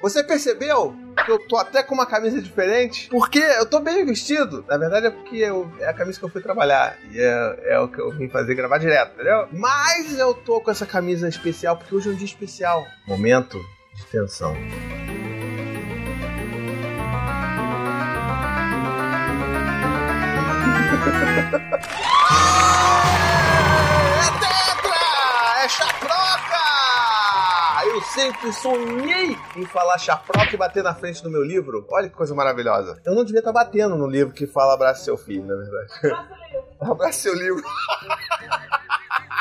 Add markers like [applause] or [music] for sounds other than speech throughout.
Você percebeu que eu tô até com uma camisa diferente? Porque eu tô bem vestido. Na verdade é porque eu, é a camisa que eu fui trabalhar. E é, é o que eu vim fazer gravar direto, entendeu? Mas eu tô com essa camisa especial porque hoje é um dia especial. Momento de tensão. [laughs] É tetra! É chaproca! Eu sempre sonhei em falar chaproca e bater na frente do meu livro. Olha que coisa maravilhosa. Eu não devia estar batendo no livro que fala abraço seu filho, na verdade. Abraço seu livro. [laughs]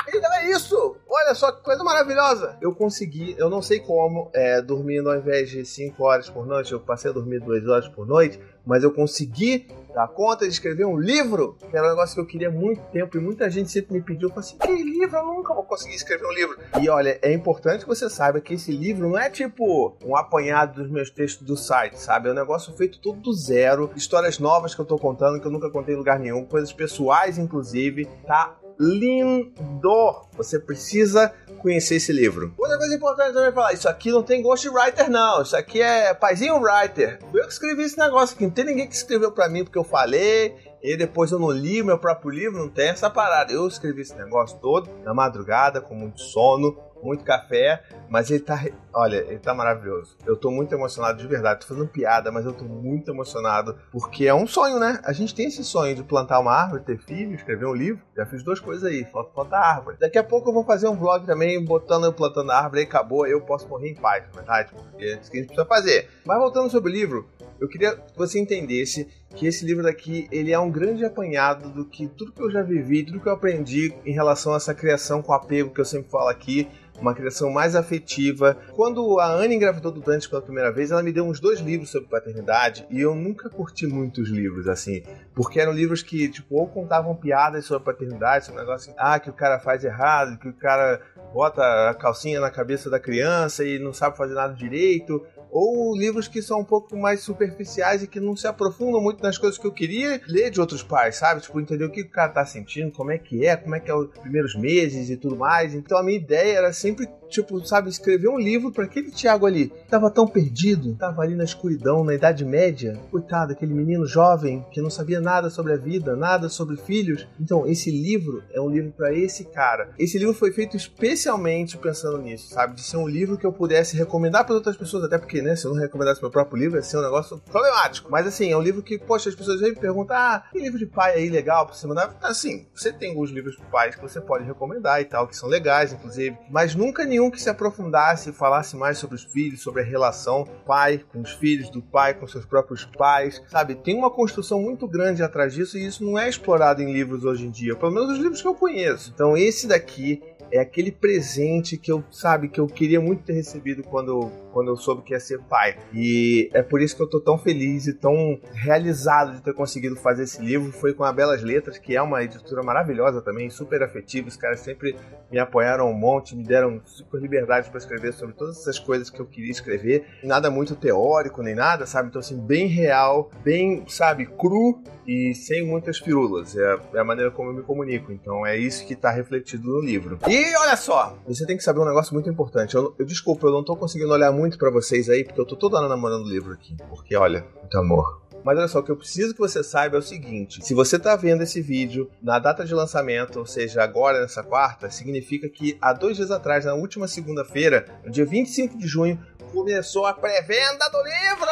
Então é isso! Olha só que coisa maravilhosa! Eu consegui, eu não sei como, é, dormindo ao invés de 5 horas por noite, eu passei a dormir 2 horas por noite, mas eu consegui dar conta de escrever um livro, que era um negócio que eu queria há muito tempo e muita gente sempre me pediu. Falei assim: que livro? Eu nunca vou conseguir escrever um livro. E olha, é importante que você saiba que esse livro não é tipo um apanhado dos meus textos do site, sabe? É um negócio feito tudo do zero, histórias novas que eu tô contando que eu nunca contei em lugar nenhum, coisas pessoais, inclusive, tá? Lindo. Você precisa conhecer esse livro. Outra coisa importante também falar, isso aqui não tem ghostwriter não, isso aqui é paizinho writer. Eu que escrevi esse negócio aqui, não tem ninguém que escreveu para mim porque eu falei, e depois eu não li o meu próprio livro, não tem essa parada. Eu escrevi esse negócio todo na madrugada, com muito sono, muito café, mas ele tá. Olha, ele tá maravilhoso. Eu tô muito emocionado de verdade. Tô fazendo piada, mas eu tô muito emocionado porque é um sonho, né? A gente tem esse sonho de plantar uma árvore, ter filho, escrever um livro. Já fiz duas coisas aí, falta plantar árvore. Daqui a pouco eu vou fazer um vlog também, botando eu plantando a árvore, aí acabou, eu posso morrer em paz, na verdade, porque é isso que a gente precisa fazer. Mas voltando sobre o livro, eu queria que você entendesse que esse livro daqui ele é um grande apanhado do que tudo que eu já vivi, tudo que eu aprendi em relação a essa criação com apego que eu sempre falo aqui, uma criação mais afetiva. Quando a Anne engravidou do Dante pela primeira vez, ela me deu uns dois livros sobre paternidade e eu nunca curti muitos livros assim, porque eram livros que tipo ou contavam piadas sobre paternidade, sobre um negócio assim, ah, que o cara faz errado, que o cara bota a calcinha na cabeça da criança e não sabe fazer nada direito, ou livros que são um pouco mais superficiais e que não se aprofundam muito nas coisas que eu queria ler de outros pais, sabe? Tipo, entender o que o cara tá sentindo, como é que é, como é que é os primeiros meses e tudo mais. Então a minha ideia era sempre tipo, sabe, escrever um livro para aquele Tiago ali. Tava tão perdido, tava ali na escuridão, na Idade Média. Coitado, aquele menino jovem que não sabia nada sobre a vida, nada sobre filhos. Então, esse livro é um livro para esse cara. Esse livro foi feito especialmente pensando nisso, sabe? De ser um livro que eu pudesse recomendar para outras pessoas, até porque, né, se eu não recomendasse meu próprio livro, ia ser um negócio problemático. Mas assim, é um livro que, poxa, as pessoas vêm me perguntam: ah, que livro de pai aí legal pra você mandar? Assim, você tem alguns livros de pais que você pode recomendar e tal, que são legais, inclusive, mas nunca nenhum que se aprofundasse e falasse mais sobre os filhos, sobre a relação pai com os filhos, do pai com seus próprios pais, sabe? Tem uma construção muito grande atrás disso e isso não é explorado em livros hoje em dia, pelo menos os livros que eu conheço. Então esse daqui é aquele presente que eu, sabe, que eu queria muito ter recebido quando, quando eu soube que ia ser pai. E é por isso que eu tô tão feliz e tão realizado de ter conseguido fazer esse livro. Foi com a Belas Letras, que é uma editora maravilhosa também, super afetiva. Os caras sempre me apoiaram um monte, me deram super liberdade para escrever sobre todas essas coisas que eu queria escrever. Nada muito teórico nem nada, sabe? Então, assim, bem real, bem, sabe, cru e sem muitas firulas. É, é a maneira como eu me comunico. Então, é isso que tá refletido no livro. E olha só, você tem que saber um negócio muito importante. Eu, eu desculpa, eu não tô conseguindo olhar muito para vocês aí, porque eu tô toda hora namorando o livro aqui. Porque, olha, muito amor. Mas olha só, o que eu preciso que você saiba é o seguinte: se você está vendo esse vídeo na data de lançamento, ou seja, agora nessa quarta, significa que há dois dias atrás, na última segunda-feira, no dia 25 de junho, começou a pré-venda do livro!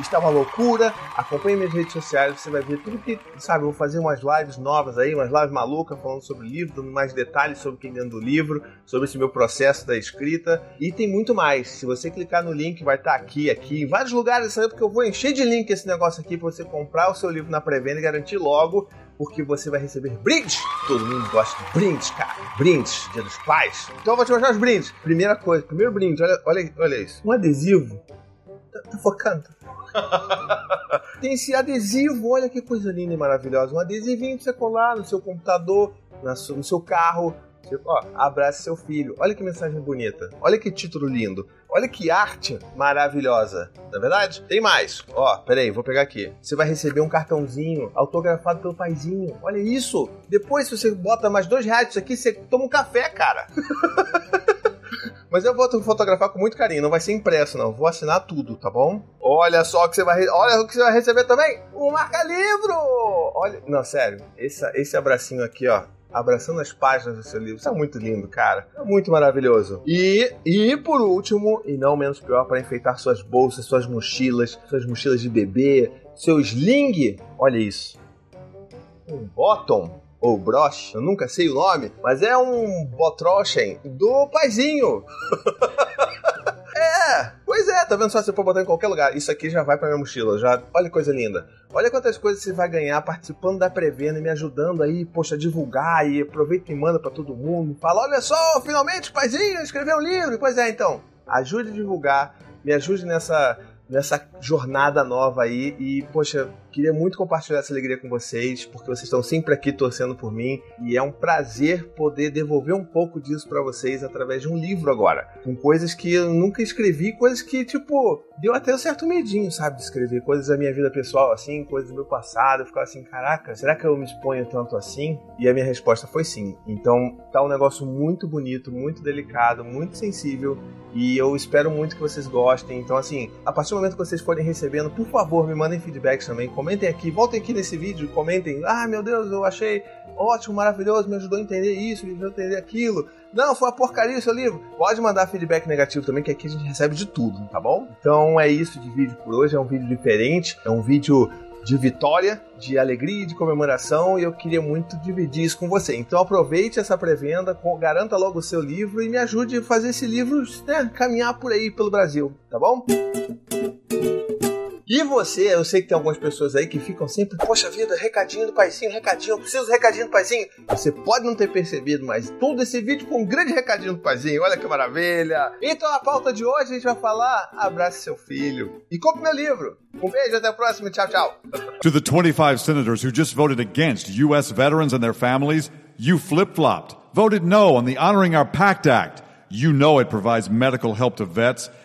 Está uma loucura. Acompanhe minhas redes sociais, você vai ver tudo que, sabe, vou fazer umas lives novas aí, umas lives malucas falando sobre o livro, dando mais detalhes sobre quem dentro do livro, sobre esse meu processo da escrita. E tem muito mais. Se você clicar no link, vai estar aqui, aqui, em vários lugares, sabe? Porque eu vou encher de link esse negócio aqui para você comprar o seu livro na pré-venda e garantir logo porque você vai receber brindes. Todo mundo gosta de brindes, cara. Brindes, dia dos pais. Então eu vou te mostrar os brindes. Primeira coisa, primeiro brinde, olha, olha, olha isso. Um adesivo. Tá, tá focando? [laughs] Tem esse adesivo, olha que coisa linda e maravilhosa. Um adesivinho pra você colar no seu computador, no seu carro. Ó, abrace seu filho. Olha que mensagem bonita. Olha que título lindo. Olha que arte maravilhosa. Não é verdade? Tem mais. Ó, peraí, vou pegar aqui. Você vai receber um cartãozinho autografado pelo paizinho. Olha isso. Depois, se você bota mais dois reais aqui, você toma um café, cara. [laughs] Mas eu vou fotografar com muito carinho, não vai ser impresso, não. Vou assinar tudo, tá bom? Olha só o que você vai, olha o que você vai receber também. Um marca-livro! Olha, não, sério, esse, esse abracinho aqui, ó abraçando as páginas do seu livro. Isso é muito lindo, cara. É muito maravilhoso. E, e por último, e não menos pior, para enfeitar suas bolsas, suas mochilas, suas mochilas de bebê, seu sling. Olha isso. Um bottom ou broche, eu nunca sei o nome, mas é um botrochen do paizinho. [laughs] Pois é, tá vendo só? Você pode botar em qualquer lugar. Isso aqui já vai pra minha mochila, já. Olha que coisa linda. Olha quantas coisas você vai ganhar participando da pré-venda e me ajudando aí, poxa, a divulgar e aproveita e manda para todo mundo. Fala, olha só, finalmente, paizinho, escreveu um livro. Pois é, então, ajude a divulgar, me ajude nessa nessa jornada nova aí e, poxa, Queria muito compartilhar essa alegria com vocês, porque vocês estão sempre aqui torcendo por mim e é um prazer poder devolver um pouco disso para vocês através de um livro agora, com coisas que eu nunca escrevi, coisas que, tipo, deu até um certo medinho, sabe, de escrever coisas da minha vida pessoal, assim, coisas do meu passado. Eu ficava assim, caraca, será que eu me exponho tanto assim? E a minha resposta foi sim. Então, tá um negócio muito bonito, muito delicado, muito sensível e eu espero muito que vocês gostem. Então, assim, a partir do momento que vocês forem recebendo, por favor, me mandem feedbacks também Comentem aqui, voltem aqui nesse vídeo, comentem. Ah, meu Deus, eu achei ótimo, maravilhoso, me ajudou a entender isso, me ajudou a entender aquilo. Não, foi uma porcaria o seu livro. Pode mandar feedback negativo também, que aqui a gente recebe de tudo, tá bom? Então é isso de vídeo por hoje, é um vídeo diferente, é um vídeo de vitória, de alegria e de comemoração, e eu queria muito dividir isso com você. Então aproveite essa pré-venda, garanta logo o seu livro e me ajude a fazer esse livro né, caminhar por aí pelo Brasil, tá bom? E você, eu sei que tem algumas pessoas aí que ficam sempre, poxa vida, recadinho do paizinho, recadinho, eu preciso do recadinho do paizinho. Você pode não ter percebido, mas todo esse vídeo com um grande recadinho do paizinho, olha que maravilha. Então a pauta de hoje a gente vai falar, abrace seu filho e compre meu livro. Um beijo, até a próxima, tchau, tchau. [laughs] To the 25 senators who just voted against U.S. veterans and their families, you flip-flopped, voted no on the Honoring Our Pact Act. You know it provides medical help to vets